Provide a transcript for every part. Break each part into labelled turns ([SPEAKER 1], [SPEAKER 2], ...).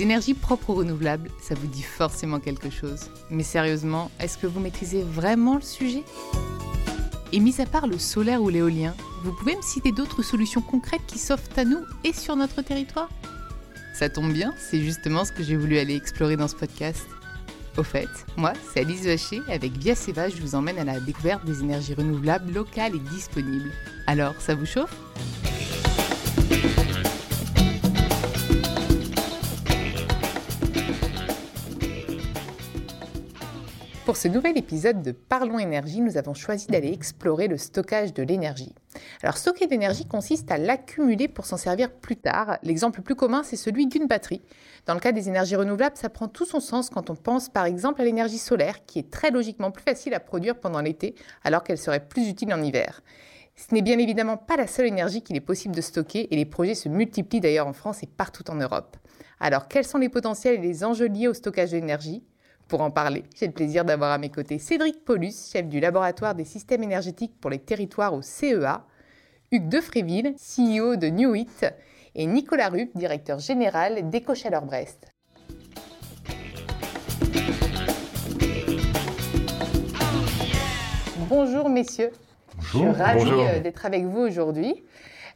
[SPEAKER 1] Les énergies propres ou renouvelables, ça vous dit forcément quelque chose. Mais sérieusement, est-ce que vous maîtrisez vraiment le sujet? Et mis à part le solaire ou l'éolien, vous pouvez me citer d'autres solutions concrètes qui s'offrent à nous et sur notre territoire? Ça tombe bien, c'est justement ce que j'ai voulu aller explorer dans ce podcast. Au fait, moi, c'est Alice Vacher, avec Via Seva, je vous emmène à la découverte des énergies renouvelables locales et disponibles. Alors, ça vous chauffe? Pour ce nouvel épisode de Parlons énergie, nous avons choisi d'aller explorer le stockage de l'énergie. Alors stocker de l'énergie consiste à l'accumuler pour s'en servir plus tard. L'exemple le plus commun, c'est celui d'une batterie. Dans le cas des énergies renouvelables, ça prend tout son sens quand on pense par exemple à l'énergie solaire, qui est très logiquement plus facile à produire pendant l'été, alors qu'elle serait plus utile en hiver. Ce n'est bien évidemment pas la seule énergie qu'il est possible de stocker et les projets se multiplient d'ailleurs en France et partout en Europe. Alors quels sont les potentiels et les enjeux liés au stockage de l'énergie? Pour en parler, j'ai le plaisir d'avoir à mes côtés Cédric Paulus, chef du laboratoire des systèmes énergétiques pour les territoires au CEA, Hugues Defréville, CEO de Newit, et Nicolas Rupp, directeur général d'EcoChaleur Brest. Bonjour messieurs.
[SPEAKER 2] Bonjour.
[SPEAKER 1] Je suis ravie euh, d'être avec vous aujourd'hui.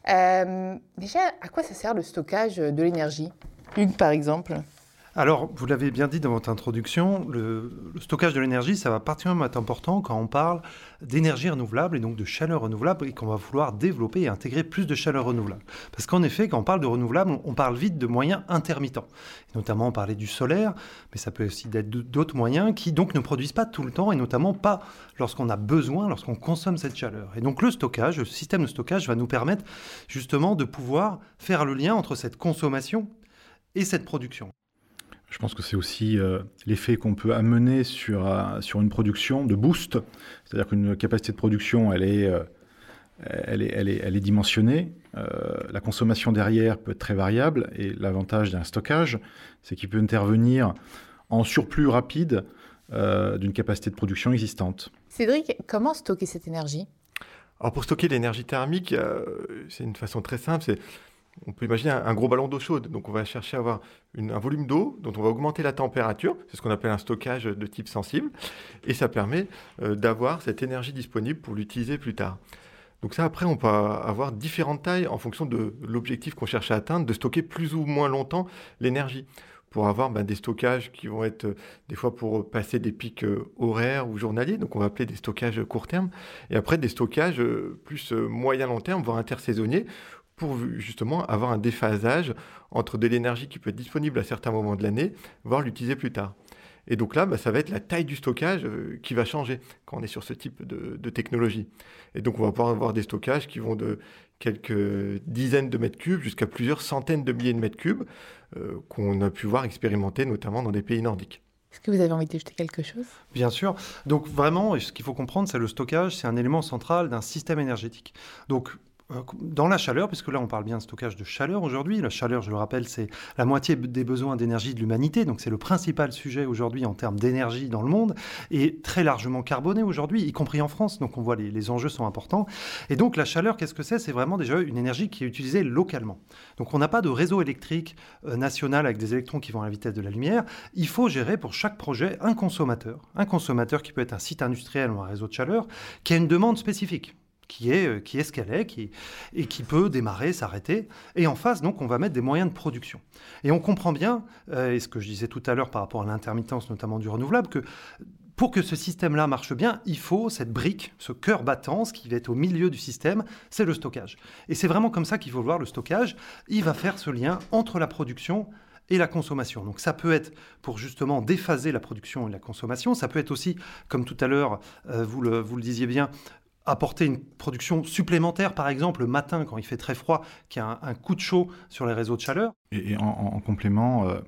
[SPEAKER 1] Euh, déjà, à quoi ça sert le stockage de l'énergie? Hugues, par exemple
[SPEAKER 2] Alors, vous l'avez bien dit dans votre introduction, le, stockage de l'énergie, ça va particulièrement être important quand on parle d'énergie renouvelable et donc de chaleur renouvelable et qu'on va vouloir développer et intégrer plus de chaleur renouvelable. Parce qu'en effet, quand on parle de renouvelable, on- parle vite de moyens intermittents. Et notamment, on parlait du solaire, mais ça peut aussi être d'autres moyens qui donc ne produisent pas tout le temps et notamment pas lorsqu'on a besoin, lorsqu'on consomme cette chaleur. Et donc le stockage, le système de stockage va nous permettre justement de pouvoir faire le lien entre cette consommation et cette production.
[SPEAKER 3] Je pense que c'est aussi euh, l'effet qu'on peut amener sur, euh, sur une production de boost. C'est-à-dire qu'une capacité de production, elle est, euh, elle est, elle est, elle est dimensionnée. Euh, la consommation derrière peut être très variable. Et l'avantage d'un stockage, c'est qu'il peut intervenir en surplus rapide euh, d'une capacité de production existante.
[SPEAKER 1] Cédric, comment stocker cette énergie?
[SPEAKER 4] Alors pour stocker l'énergie thermique, euh, c'est une façon très simple. C'est, on peut imaginer un, gros ballon d'eau chaude. Donc on va chercher à avoir un volume d'eau dont on va augmenter la température. C'est ce qu'on appelle un stockage de type sensible. Et ça permet euh, d'avoir cette énergie disponible pour l'utiliser plus tard. Donc ça, après, on peut avoir différentes tailles en fonction de l'objectif qu'on cherche à atteindre, de stocker plus ou moins longtemps l'énergie pour avoir ben, des stockages qui vont être euh, des fois pour passer des pics euh, horaires ou journaliers, donc on va appeler des stockages court terme, et après des stockages plus moyen long terme, voire intersaisonniers, pour justement avoir un déphasage entre de l'énergie qui peut être disponible à certains moments de l'année, voire l'utiliser plus tard. Et donc là, bah, ça va être la taille du stockage euh, qui va changer quand on est sur ce type de, de technologie. Et donc on va pouvoir avoir des stockages qui vont de quelques dizaines de mètres cubes jusqu'à plusieurs centaines de milliers de mètres cubes euh, qu'on a pu voir expérimenter notamment dans des pays nordiques.
[SPEAKER 1] Est-ce que vous avez envie de jeter quelque chose?
[SPEAKER 2] Bien sûr. Donc vraiment, ce qu'il faut comprendre, c'est le stockage, c'est un élément central d'un système énergétique. Donc dans la chaleur, puisque là on parle bien de stockage de chaleur aujourd'hui, la chaleur, je le rappelle, c'est la moitié des besoins d'énergie de l'humanité, donc c'est le principal sujet aujourd'hui en termes d'énergie dans le monde, et très largement carboné aujourd'hui, y compris en France, donc on voit les, les enjeux sont importants. Et donc la chaleur, qu'est-ce que c'est? C'est vraiment déjà une énergie qui est utilisée localement. Donc on n'a pas de réseau électrique euh, national avec des électrons qui vont à la vitesse de la lumière, il faut gérer pour chaque projet un consommateur, un consommateur qui peut être un site industriel ou un réseau de chaleur, qui a une demande spécifique qui est, euh, qui est ce qu'elle est, qui, et qui peut démarrer, s'arrêter. Et en face, donc, on va mettre des moyens de production. Et on comprend bien, euh, et ce que je disais tout à l'heure par rapport à l'intermittence, notamment du renouvelable, que pour que ce système-là marche bien, il faut cette brique, ce cœur battant, ce qui va être au milieu du système, c'est le stockage. Et c'est vraiment comme ça qu'il faut voir le stockage. Il va faire ce lien entre la production et la consommation. Donc ça peut être pour justement déphaser la production et la consommation, ça peut être aussi, comme tout à l'heure, euh, vous le disiez bien, apporter une production supplémentaire, par exemple le matin quand il fait très froid, qui a un, coup de chaud sur les réseaux de chaleur.
[SPEAKER 3] Et, en, en, complément, euh,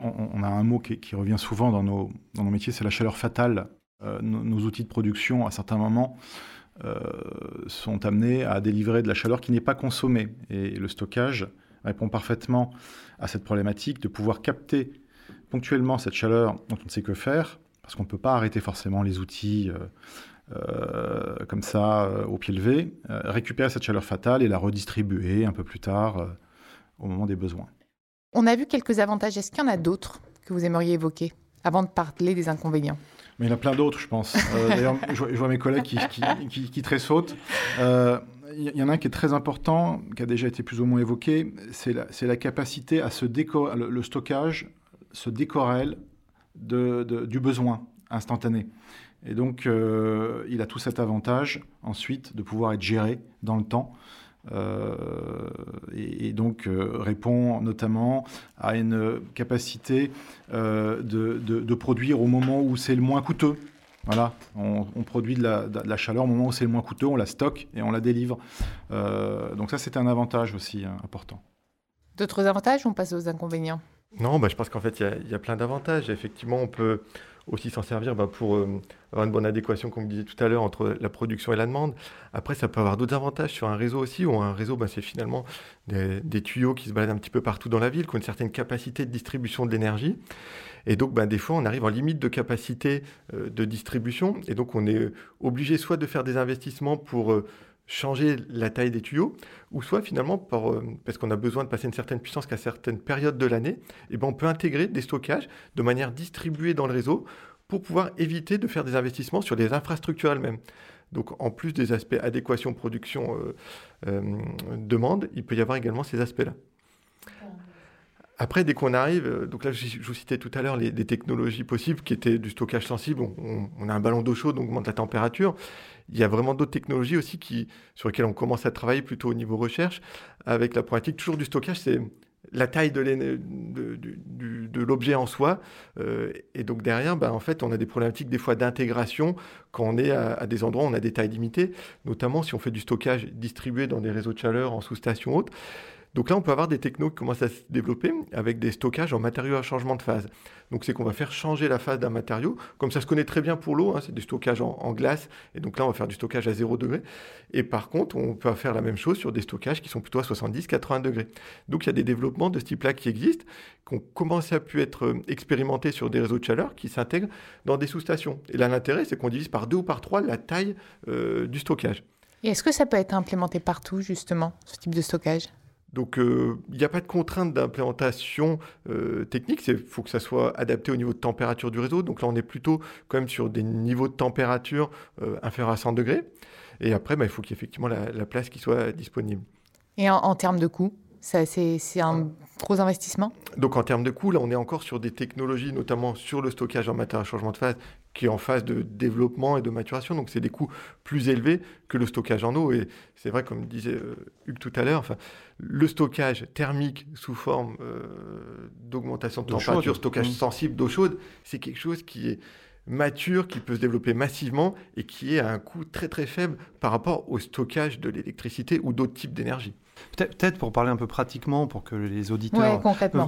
[SPEAKER 3] on, a un mot qui, revient souvent dans nos, métiers, c'est la chaleur fatale. Euh, nos, outils de production, à certains moments, euh, sont amenés à délivrer de la chaleur qui n'est pas consommée. Et le stockage répond parfaitement à cette problématique de pouvoir capter ponctuellement cette chaleur dont on ne sait que faire, parce qu'on ne peut pas arrêter forcément les outils comme ça euh, au pied levé, euh, récupérer cette chaleur fatale et la redistribuer un peu plus tard euh, au moment des besoins.
[SPEAKER 1] On a vu quelques avantages. Est-ce qu'il y en a d'autres que vous aimeriez évoquer avant de parler des inconvénients?
[SPEAKER 3] Mais il y en a plein d'autres, je pense. Euh, d'ailleurs, je, vois mes collègues qui, qui, qui, tressautent. Euh, il y en a un qui est très important, qui a déjà été plus ou moins évoqué, c'est la, la, capacité à se décorer, le, stockage se décorrèle de, du besoin instantané. Et donc, euh, il a tout cet avantage ensuite de pouvoir être géré dans le temps. Euh, et, donc euh, répond notamment à une capacité de, de, produire au moment où c'est le moins coûteux. Voilà, on, produit de la, chaleur au moment où c'est le moins coûteux, on la stocke et on la délivre. donc ça, c'est un avantage aussi hein, important.
[SPEAKER 1] D'autres avantages ou on passe aux inconvénients?
[SPEAKER 4] Non, bah, je pense qu'en fait, il y, y, a plein d'avantages. Effectivement, on peut, aussi s'en servir bah, pour euh, avoir une bonne adéquation, comme vous disiez tout à l'heure, entre la production et la demande. Après, ça peut avoir d'autres avantages sur un réseau aussi, où un réseau, bah, c'est finalement des, tuyaux qui se baladent un petit peu partout dans la ville, qui ont une certaine capacité de distribution de l'énergie. Et donc, bah, des fois, on arrive en limite de capacité euh, de distribution, et donc on est obligé soit de faire des investissements pour... Euh, changer la taille des tuyaux, ou soit finalement parce qu'on a besoin de passer une certaine puissance qu'à certaines périodes de l'année, et eh ben on peut intégrer des stockages de manière distribuée dans le réseau pour pouvoir éviter de faire des investissements sur les infrastructures elles-mêmes. Donc en plus des aspects adéquation, production, euh, euh, demande, il peut y avoir également ces aspects-là. Après, dès qu'on arrive, euh, donc là, je, vous citais tout à l'heure les, technologies possibles qui étaient du stockage sensible. On, a un ballon d'eau chaude, on augmente la température. Il y a vraiment d'autres technologies aussi sur lesquelles on commence à travailler plutôt au niveau recherche, avec la pratique toujours du stockage, c'est la taille de, de, l'objet en soi. Euh, et donc derrière, ben, en fait, on a des problématiques des fois d'intégration quand on est à, à, des endroits où on a des tailles limitées, notamment si on fait du stockage distribué dans des réseaux de chaleur en sous-station haute. Donc là, on peut avoir des technos qui commencent à se développer avec des stockages en matériaux à changement de phase. Donc c'est qu'on va faire changer la phase d'un matériau, comme ça se connaît très bien pour l'eau, hein, c'est du stockage en, glace, et donc là on va faire du stockage à 0 degré. Et par contre, on peut faire la même chose sur des stockages qui sont plutôt à 70-80 degrés. Donc il y a des développements de ce type-là qui existent, qui ont commencé à pu être euh, expérimentés sur des réseaux de chaleur qui s'intègrent dans des sous-stations. Et là l'intérêt, c'est qu'on divise par deux ou par trois la taille euh, du stockage.
[SPEAKER 1] Et est-ce que ça peut être implémenté partout, justement, ce type de stockage?
[SPEAKER 4] Donc, euh, il n'y a pas de contrainte d'implémentation euh, technique. Il faut que ça soit adapté au niveau de température du réseau. Donc là, on est plutôt quand même sur des niveaux de température euh, inférieurs à 100 degrés. Et après, bah, il faut qu'il y ait effectivement la, place qui soit disponible.
[SPEAKER 1] Et en, termes de coût c'est un gros investissement?
[SPEAKER 4] Donc en termes de coût, là on est encore sur des technologies, notamment sur le stockage en matière à changement de phase, qui est en phase de développement et de maturation. Donc c'est des coûts plus élevés que le stockage en eau. Et c'est vrai, comme disait euh, Hugues tout à l'heure, enfin, le stockage thermique sous forme euh, d'augmentation de température, stockage mmh. sensible d'eau chaude, c'est quelque chose qui est mature, qui peut se développer massivement et qui est à un coût très très faible par rapport au stockage de l'électricité ou d'autres types d'énergie.
[SPEAKER 2] Peut-être pour parler un peu pratiquement, pour que les auditeurs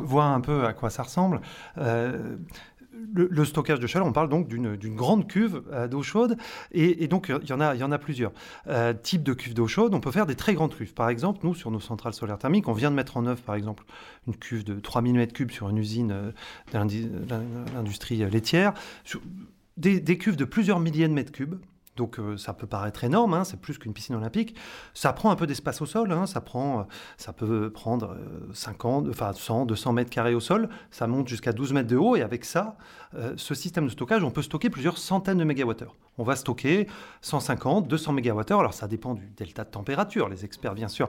[SPEAKER 2] voient un peu à quoi ça ressemble. Euh, le, stockage de chaleur, on parle donc d'une grande cuve euh, d'eau chaude, et, donc il y, en a, plusieurs euh, types de cuves d'eau chaude. On peut faire des très grandes cuves. Par exemple, nous, sur nos centrales solaires thermiques, on vient de mettre en œuvre, par exemple, une cuve de 3000 m3 sur une usine d'industrie laitière, des, des, cuves de plusieurs milliers de mètres cubes. Donc euh, ça peut paraître énorme, hein, c'est plus qu'une piscine olympique. Ça prend un peu d'espace au sol, hein, ça, prend, euh, ça peut prendre 50, euh, enfin 100, 200 mètres carrés au sol, ça monte jusqu'à 12 mètres de haut, et avec ça, ce système de stockage, on peut stocker plusieurs centaines de mégawattheures. On va stocker 150, 200 mégawattheures, alors ça dépend du delta de température, les experts bien sûr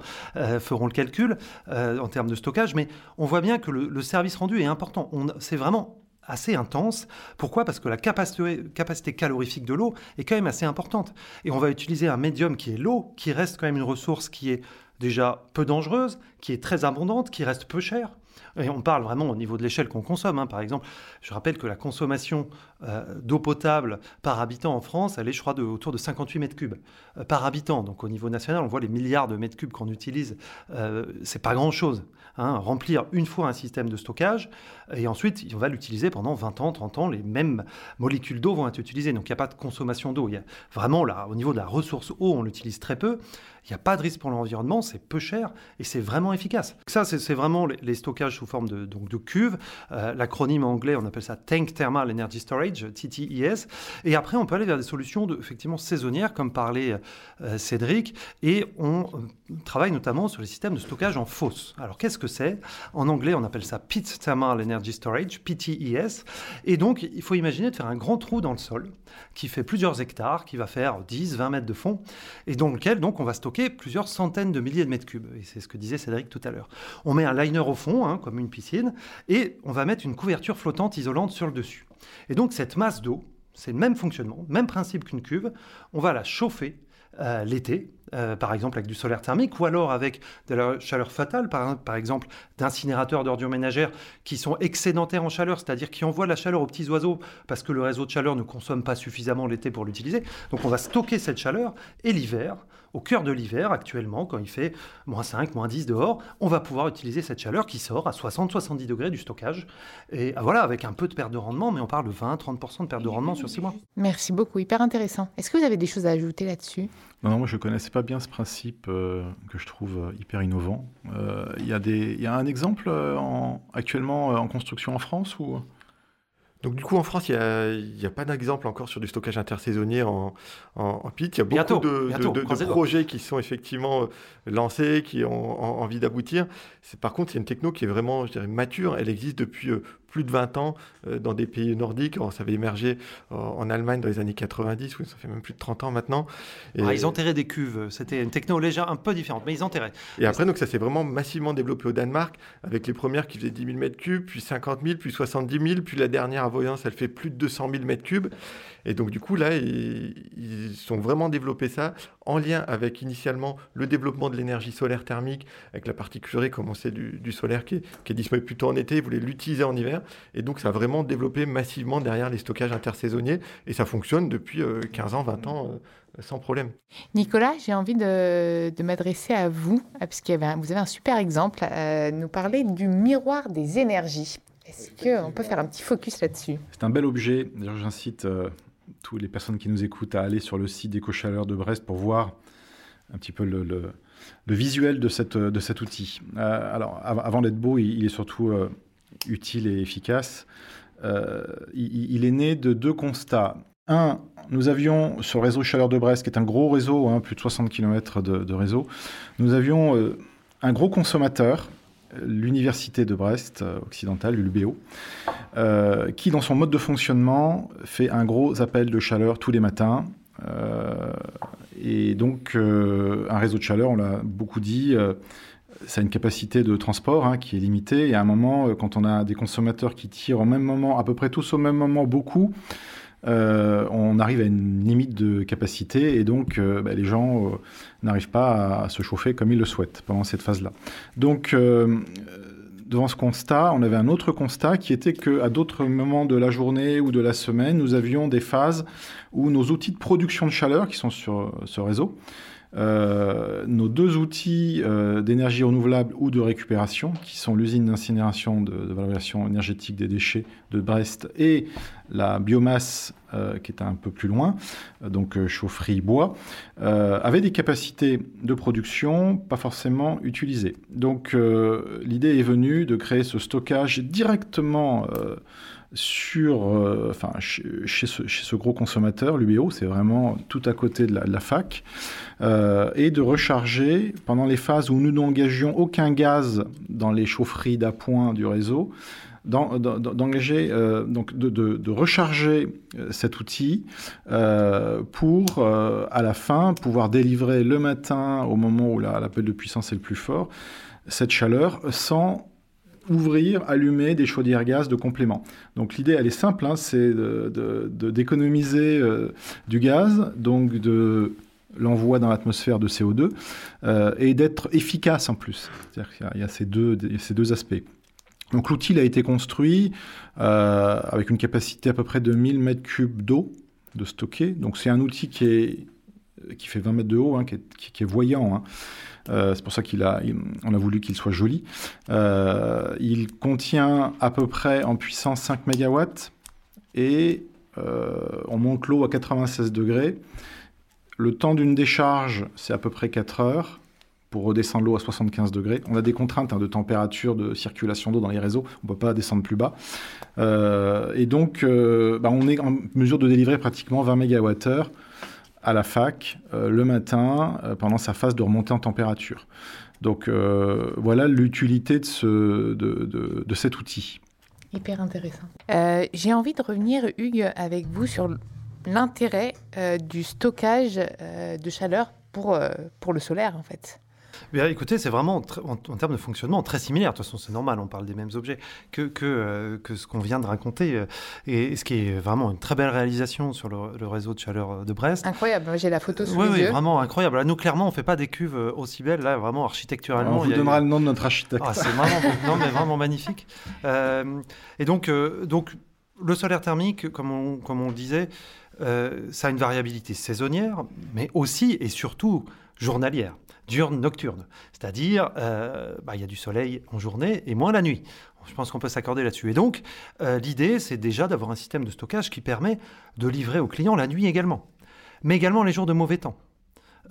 [SPEAKER 2] feront le calcul en termes de stockage, mais on voit bien que le, le service rendu est important. C'est vraiment assez intense. Pourquoi? Parce que la capacité, capacité calorifique de l'eau est quand même assez importante. Et on va utiliser un médium qui est l'eau, qui reste quand même une ressource qui est déjà peu dangereuse, qui est très abondante, qui reste peu chère. Et on parle vraiment au niveau de l'échelle qu'on consomme. Hein. Par exemple, je rappelle que la consommation euh, d'eau potable par habitant en France, elle est, je crois, de, autour de 58 mètres cubes euh, par habitant. Donc au niveau national, on voit les milliards de mètres cubes qu'on utilise. Euh, c'est pas grand-chose. Hein. Remplir une fois un système de stockage, et ensuite, on va l'utiliser pendant 20 ans, 30 ans. Les mêmes molécules d'eau vont être utilisées. Donc il n'y a pas de consommation d'eau. Vraiment, là, au niveau de la ressource eau, on l'utilise très peu. Il n'y a pas de risque pour l'environnement, c'est peu cher et c'est vraiment efficace. Ça, c'est vraiment les, stockages sous forme de, donc de cuves. Euh, l'acronyme anglais, on appelle ça Tank Thermal Energy Storage, TTES. Et après, on peut aller vers des solutions de, effectivement saisonnières, comme parlait euh, Cédric. Et on travaille notamment sur les systèmes de stockage en fosse. Alors, qu'est-ce que c'est? En anglais, on appelle ça Pit Thermal Energy Storage, PTES. Et donc, il faut imaginer de faire un grand trou dans le sol qui fait plusieurs hectares, qui va faire 10, 20 mètres de fond, et dans lequel donc on va stocker plusieurs centaines de milliers de mètres cubes. Et c'est ce que disait Cédric tout à l'heure. On met un liner au fond, hein, comme une piscine, et on va mettre une couverture flottante isolante sur le dessus. Et donc cette masse d'eau, c'est le même fonctionnement, même principe qu'une cuve, on va la chauffer euh, l'été, euh, par exemple avec du solaire thermique, ou alors avec de la chaleur fatale, par, par exemple d'incinérateurs d'ordures ménagères qui sont excédentaires en chaleur, c'est-à-dire qui envoient la chaleur aux petits oiseaux parce que le réseau de chaleur ne consomme pas suffisamment l'été pour l'utiliser. Donc on va stocker cette chaleur et l'hiver, au cœur de l'hiver actuellement, quand il fait moins 5, moins 10 dehors, on va pouvoir utiliser cette chaleur qui sort à 60-70 degrés du stockage. Et ah, voilà, avec un peu de perte de rendement, mais on parle de 20-30% de perte de rendement sur 6 mois.
[SPEAKER 1] Merci beaucoup, hyper intéressant. Est-ce que vous avez des choses à ajouter là-dessus?
[SPEAKER 3] Non, non, moi je ne connaissais pas bien ce principe euh, que je trouve euh, hyper innovant. Euh, il y, y, a un exemple en, actuellement en construction en France ou?
[SPEAKER 4] Donc du coup, en France, il n'y a, pas d'exemple encore sur du stockage intersaisonnier en, en, pit. Il y a beaucoup de, projets qui sont effectivement euh, lancés, qui ont envie d'aboutir. Par contre, c'est une techno qui est vraiment, je dirais, mature. Elle existe depuis euh, plus de 20 ans euh, dans des pays nordiques. ça avait émergé en Allemagne dans les années 90, oui, ça fait même plus de 30 ans maintenant.
[SPEAKER 2] Et... Ah, ils enterraient des cuves. C'était une techno légère un peu différente, mais ils enterraient.
[SPEAKER 4] Et après, donc, ça s'est vraiment massivement développé au Danemark, avec les premières qui faisaient 10 000 m3, puis 50 000, puis 70 000, puis la dernière à Voyance, elle fait plus de 200 000 m3. Et donc, du coup, là, ils, ils ont vraiment développé ça en lien avec initialement le développement de l'énergie solaire thermique, avec la partie curée, comme on sait, du, du solaire qui est, qui est, disponible plutôt en été, ils voulaient l'utiliser en hiver. Et donc, ça a vraiment développé massivement derrière les stockages intersaisonniers. Et ça fonctionne depuis 15 euh, ans, 20 ans. Euh, sans problème.
[SPEAKER 1] Nicolas, j'ai envie de, de m'adresser à vous, parce que vous avez un super exemple, euh, nous parler du miroir des énergies. Est-ce qu'on peut faire un petit focus là-dessus?
[SPEAKER 3] C'est un bel objet. D'ailleurs, j'incite toutes les personnes qui nous écoutent à aller sur le site d'EcoChaleur de Brest pour voir un petit peu le, le, visuel de, cette, de cet outil. Euh, alors, avant d'être beau, il, est surtout euh, utile et efficace. Euh, il, est né de deux constats. Un, nous avions sur le réseau Chaleur de Brest, qui est un gros réseau, hein, plus de 60 km de, réseau, nous avions un gros consommateur l'université de Brest euh, occidentale, l'UBO, euh, qui dans son mode de fonctionnement fait un gros appel de chaleur tous les matins. Euh, et donc un réseau de chaleur, on l'a beaucoup dit, ça a une capacité de transport hein, qui est limitée. Et à un moment, quand on a des consommateurs qui tirent au même moment, à peu près tous au même moment, beaucoup, euh, on arrive à une limite de capacité et donc euh, bah, les gens euh, n'arrivent pas à, se chauffer comme ils le souhaitent pendant cette phase-là. Donc devant ce constat, on avait un autre constat qui était qu'à d'autres moments de la journée ou de la semaine, nous avions des phases où nos outils de production de chaleur qui sont sur ce réseau euh, nos deux outils euh, d'énergie renouvelable ou de récupération, qui sont l'usine d'incinération de, valorisation énergétique des déchets de Brest et la biomasse euh, qui est un peu plus loin, donc chaufferie bois, avaient des capacités de production pas forcément utilisées. Donc l'idée est venue de créer ce stockage directement sur, euh, enfin, chez, ce, gros consommateur, l'UBO, c'est vraiment tout à côté de la, fac, euh, et de recharger pendant les phases où nous n'engagions aucun gaz dans les chaufferies d'appoint du réseau, d'engager, euh, donc de, recharger cet outil pour, à la fin, pouvoir délivrer le matin, au moment où l'appel de puissance est le plus fort, cette chaleur sans ouvrir, allumer des chaudières gaz de complément. Donc l'idée, elle est simple, hein, c'est d'économiser euh, du gaz, donc de l'envoi dans l'atmosphère de CO2, euh, et d'être efficace en plus. C'est-à-dire qu'il y, a ces deux, ces deux aspects. Donc l'outil a été construit euh, avec une capacité à peu près de 1000 m3 d'eau de stocker. Donc c'est un outil qui, est, qui fait 20 mètres de haut, hein, qui, est, voyant. Hein. Euh, c'est pour ça qu'on a, voulu qu'il soit joli. Euh, il contient à peu près en puissance 5 MW et euh, on monte l'eau à 96 degrés. Le temps d'une décharge, c'est à peu près 4 heures pour redescendre l'eau à 75 degrés. On a des contraintes hein, de température, de circulation d'eau dans les réseaux. On ne peut pas descendre plus bas. Euh, et donc, euh, bah, on est en mesure de délivrer pratiquement 20 MWh à la fac euh, le matin pendant sa phase de remontée en température. Donc voilà l'utilité de, cet outil.
[SPEAKER 1] Hyper intéressant. J'ai envie de revenir, Hugues, avec vous sur l'intérêt du stockage de chaleur pour, pour le solaire, en fait
[SPEAKER 2] écoutez, c'est vraiment en, termes de fonctionnement très similaire. De toute façon, c'est normal, on parle des mêmes objets que, que, euh, que ce qu'on vient de raconter. Euh, et, ce qui est vraiment une très belle réalisation sur le, réseau de chaleur de Brest.
[SPEAKER 1] Incroyable, j'ai la photo sous
[SPEAKER 2] oui,
[SPEAKER 1] les
[SPEAKER 2] oui, vraiment incroyable. Là, nous, clairement, on ne fait pas des cuves euh, aussi belles. Là, vraiment, architecturalement.
[SPEAKER 3] On vous donnera le nom de notre architecte.
[SPEAKER 2] Ah, c'est vraiment, non, mais vraiment magnifique. et donc, donc, le solaire thermique, comme on, comme on le disait, ça a une variabilité saisonnière, mais aussi et surtout journalière diurne, nocturne. C'est-à-dire, euh, bah, il y a du soleil en journée et moins la nuit. Je pense qu'on peut s'accorder là-dessus. Et donc, euh, l'idée, c'est déjà d'avoir un système de stockage qui permet de livrer aux clients la nuit également, mais également les jours de mauvais temps.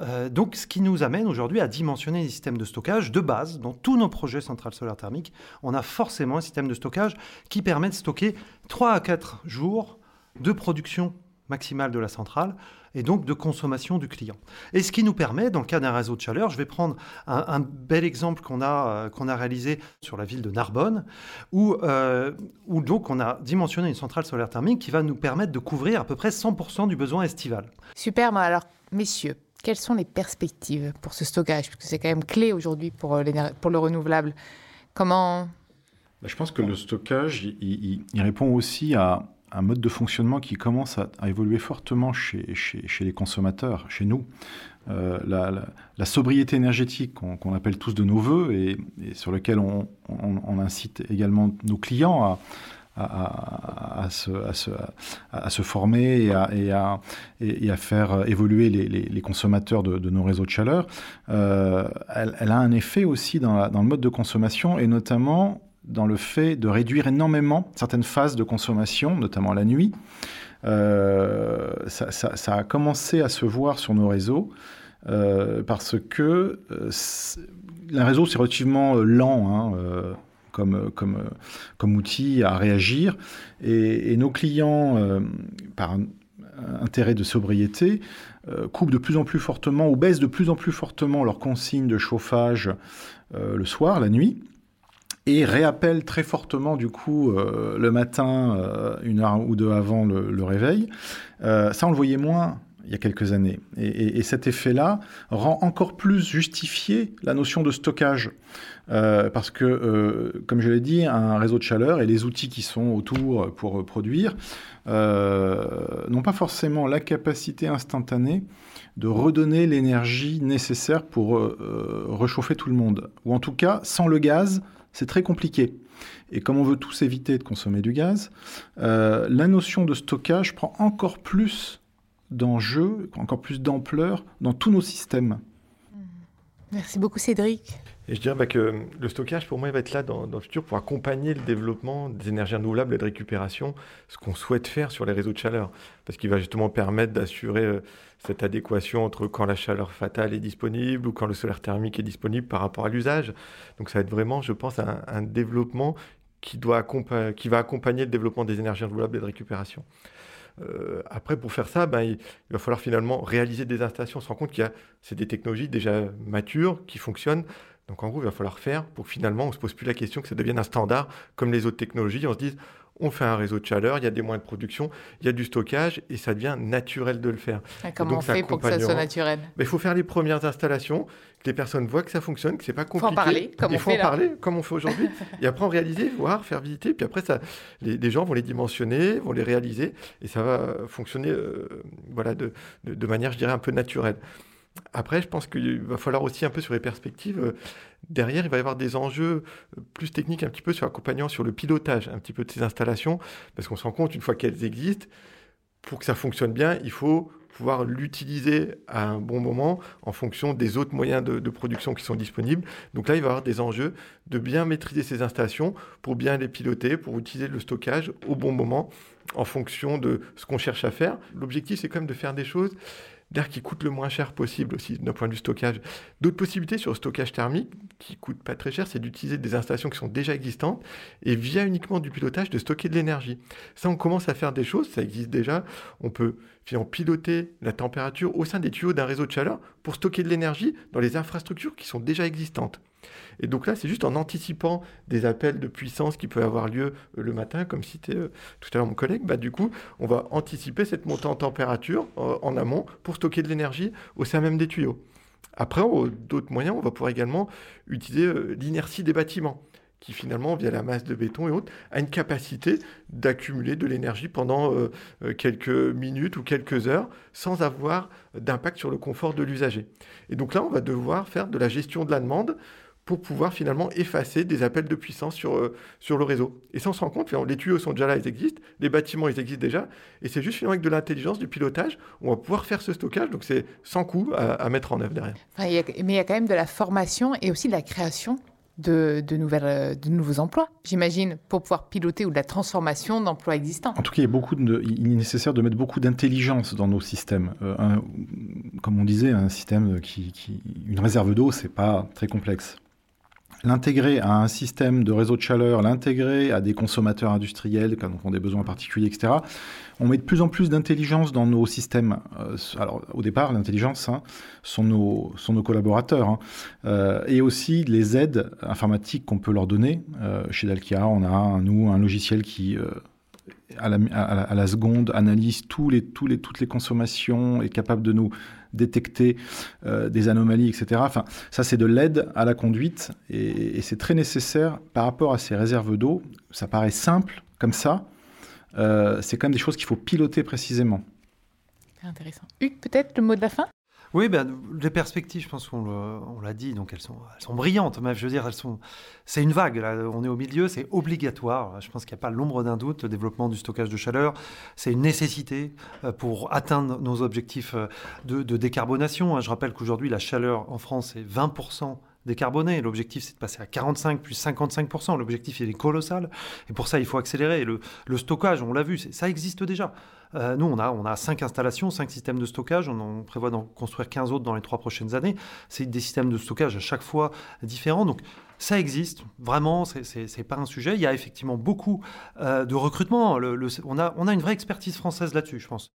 [SPEAKER 2] Euh, donc, ce qui nous amène aujourd'hui à dimensionner les systèmes de stockage de base. Dans tous nos projets centrales solaires thermiques, on a forcément un système de stockage qui permet de stocker 3 à 4 jours de production maximale de la centrale et donc de consommation du client. Et ce qui nous permet, dans le cas d'un réseau de chaleur, je vais prendre un, bel exemple qu'on a, euh, qu'on a réalisé sur la ville de Narbonne, où, euh, où donc on a dimensionné une centrale solaire thermique qui va nous permettre de couvrir à peu près 100% du besoin estival.
[SPEAKER 1] Super, alors messieurs, quelles sont les perspectives pour ce stockage? Parce que c'est quand même clé aujourd'hui pour, euh, pour le renouvelable. Comment?
[SPEAKER 3] Bah, Je pense que le stockage, il répond aussi à, un mode de fonctionnement qui commence à, évoluer fortement chez, chez, les consommateurs, chez nous. Euh, la, sobriété énergétique qu'on appelle tous de nos voeux et, sur lequel on, incite également nos clients à, à, se, à, se, former et à, et à, faire évoluer les, consommateurs de, nos réseaux de chaleur, euh, elle, a un effet aussi dans, dans, le mode de consommation et notamment dans le fait de réduire énormément certaines phases de consommation, notamment la nuit. Euh, ça, a commencé à se voir sur nos réseaux euh, parce que euh, un réseau, c'est relativement lent. Hein, comme outil à réagir. Et, nos clients, par intérêt de sobriété, coupent de plus en plus fortement ou baissent de plus en plus fortement leurs consignes de chauffage le soir, la nuit et réappelle très fortement du coup euh, le matin, euh, une heure ou deux avant le, réveil. Euh, ça, on le voyait moins il y a quelques années. Et, cet effet-là rend encore plus justifié la notion de stockage. parce que, comme je l'ai dit, un réseau de chaleur et les outils qui sont autour pour produire n'ont pas forcément la capacité instantanée de redonner l'énergie nécessaire pour réchauffer tout le monde. Ou en tout cas, sans le gaz, c'est très compliqué. Et comme on veut tous éviter de consommer du gaz, euh, la notion de stockage prend encore plus d'enjeux, encore plus d'ampleur dans tous nos systèmes.
[SPEAKER 1] Merci beaucoup Cédric.
[SPEAKER 4] Et je dirais bah, que le stockage, pour moi, il va être là dans, le futur pour accompagner le développement des énergies renouvelables et de récupération, ce qu'on souhaite faire sur les réseaux de chaleur. Parce qu'il va justement permettre d'assurer euh, cette adéquation entre quand la chaleur fatale est disponible ou quand le solaire thermique est disponible par rapport à l'usage. Donc ça va être vraiment, je pense, un, développement qui, doit qui va accompagner le développement des énergies renouvelables et de récupération. Euh, après, pour faire ça, ben, il, va falloir finalement réaliser des installations. On se rend compte qu'il y a c'est des technologies déjà matures qui fonctionnent. Donc en gros, il va falloir faire pour que finalement, on ne se pose plus la question que ça devienne un standard comme les autres technologies. On se dise, on fait un réseau de chaleur, il y a des moyens de production, il y a du stockage et ça devient naturel de le faire.
[SPEAKER 1] Ah, comment on fait pour que ça soit naturel?
[SPEAKER 4] Il faut faire les premières installations, que les personnes voient que ça fonctionne, que c'est pas compliqué.
[SPEAKER 1] Il faut en parler, comme on
[SPEAKER 4] faut en parler, comme on fait aujourd'hui. et après, en réaliser, voir, faire visiter. Puis après, ça, les, gens vont les dimensionner, vont les réaliser et ça va fonctionner euh, voilà, de, de manière, je dirais, un peu naturelle. Après, je pense qu'il va falloir aussi un peu sur les perspectives. Euh, derrière, il va y avoir des enjeux euh, plus techniques un petit peu sur l'accompagnement, sur le pilotage un petit peu de ces installations, parce qu'on se rend compte, une fois qu'elles existent, pour que ça fonctionne bien, il faut pouvoir l'utiliser à un bon moment en fonction des autres moyens de, de, production qui sont disponibles. Donc là, il va y avoir des enjeux de bien maîtriser ces installations pour bien les piloter, pour utiliser le stockage au bon moment en fonction de ce qu'on cherche à faire. L'objectif, c'est quand même de faire des choses d'air qui coûte le moins cher possible aussi d'un point de vue stockage. D'autres possibilités sur le stockage thermique qui coûte pas très cher, c'est d'utiliser des installations qui sont déjà existantes et via uniquement du pilotage de stocker de l'énergie. Ça, on commence à faire des choses, ça existe déjà. On peut finalement piloter la température au sein des tuyaux d'un réseau de chaleur pour stocker de l'énergie dans les infrastructures qui sont déjà existantes. Et donc là, c'est juste en anticipant des appels de puissance qui peuvent avoir lieu euh, le matin, comme citait euh, tout à l'heure mon collègue, bah, du coup, on va anticiper cette montée en température euh, en amont pour stocker de l'énergie au sein même des tuyaux. Après, d'autres moyens, on va pouvoir également utiliser l'inertie des bâtiments qui finalement, via la masse de béton et autres, a une capacité d'accumuler de l'énergie pendant quelques minutes ou quelques heures sans avoir d'impact sur le confort de l'usager. Et donc là, on va devoir faire de la gestion de la demande pour pouvoir finalement effacer des appels de puissance sur, euh, sur le réseau. Et ça, on se rend compte, les tuyaux sont déjà là, ils existent, les bâtiments, ils existent déjà, et c'est juste finalement avec de l'intelligence, du pilotage, on va pouvoir faire ce stockage, donc c'est sans coût à, mettre en œuvre derrière.
[SPEAKER 1] mais il y a quand même de la formation et aussi de la création de, de, nouvelles, euh, de nouveaux emplois, j'imagine, pour pouvoir piloter ou de la transformation d'emplois existants.
[SPEAKER 3] En tout cas, il, y a beaucoup de, il est nécessaire de mettre beaucoup d'intelligence dans nos systèmes. Euh, comme on disait, un système qui, qui une réserve d'eau, c'est pas très complexe l'intégrer à un système de réseau de chaleur, l'intégrer à des consommateurs industriels qui ont des besoins particuliers, etc. On met de plus en plus d'intelligence dans nos systèmes. Euh, alors, au départ, l'intelligence hein, sont, nos, collaborateurs. Hein. Euh, et aussi les aides informatiques qu'on peut leur donner. Euh, chez Dalkia, on a, nous, un logiciel qui à la, seconde, analyse toutes les consommations, est capable de nous détecter euh, des anomalies, etc. Enfin, ça, c'est de l'aide à la conduite et, c'est très nécessaire par rapport à ces réserves d'eau. Ça paraît simple comme ça. Euh, c'est quand même des choses qu'il faut piloter précisément.
[SPEAKER 1] Intéressant. Hugues, peut-être le mot de la fin?
[SPEAKER 2] Oui, ben, les perspectives, je pense qu'on l'a dit, donc elles sont, brillantes. Je veux dire, elles sont, c'est une vague. On est au milieu, c'est obligatoire. Je pense qu'il n'y a pas l'ombre d'un doute. Le développement du stockage de chaleur, c'est une nécessité euh, pour atteindre nos objectifs euh, de, de décarbonation. Je rappelle qu'aujourd'hui, la chaleur en France est 20 décarboné. L'objectif, c'est de passer à 45 plus 55%. L'objectif, il est colossal. Et pour ça, il faut accélérer. Le, le stockage, on l'a vu, ça existe déjà. Euh, nous, on a, on a cinq installations, cinq systèmes de stockage. On, prévoit d'en construire 15 autres dans les trois prochaines années. C'est des systèmes de stockage à chaque fois différents. Donc, ça existe, vraiment, ce n'est pas un sujet. Il y a effectivement beaucoup euh, de recrutement. Le, on, a, on a une vraie expertise française là-dessus, je pense.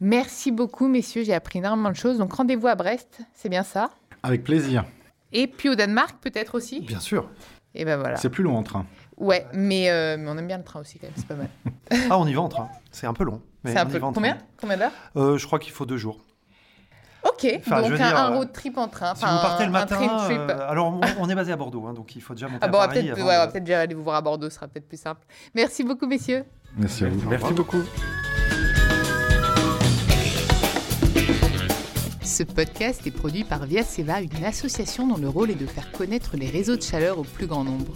[SPEAKER 1] Merci beaucoup, messieurs. J'ai appris énormément de choses. Donc, rendez-vous à Brest, c'est bien ça?
[SPEAKER 3] Avec plaisir.
[SPEAKER 1] Et puis au Danemark, peut-être aussi
[SPEAKER 2] Bien sûr.
[SPEAKER 1] Et ben voilà.
[SPEAKER 3] C'est plus long en train.
[SPEAKER 1] Ouais, mais, euh, mais, on aime bien le train aussi quand même, c'est pas mal.
[SPEAKER 2] ah, on y va en train. C'est un peu long.
[SPEAKER 1] C'est un peu combien Combien d'heures
[SPEAKER 2] euh, Je crois qu'il faut deux jours.
[SPEAKER 1] Ok, donc un, road trip en train.
[SPEAKER 2] Si vous partez le matin, euh, alors on, est basé à Bordeaux, hein, donc il faut déjà monter ah
[SPEAKER 1] bon,
[SPEAKER 2] à Paris.
[SPEAKER 1] Peut-être ouais, peut déjà aller vous voir à Bordeaux, ce sera peut-être plus simple. Merci beaucoup, messieurs.
[SPEAKER 3] Merci à vous.
[SPEAKER 4] Merci beaucoup.
[SPEAKER 1] Ce podcast est produit par Via Seva, une association dont le rôle est de faire connaître les réseaux de chaleur au plus grand nombre.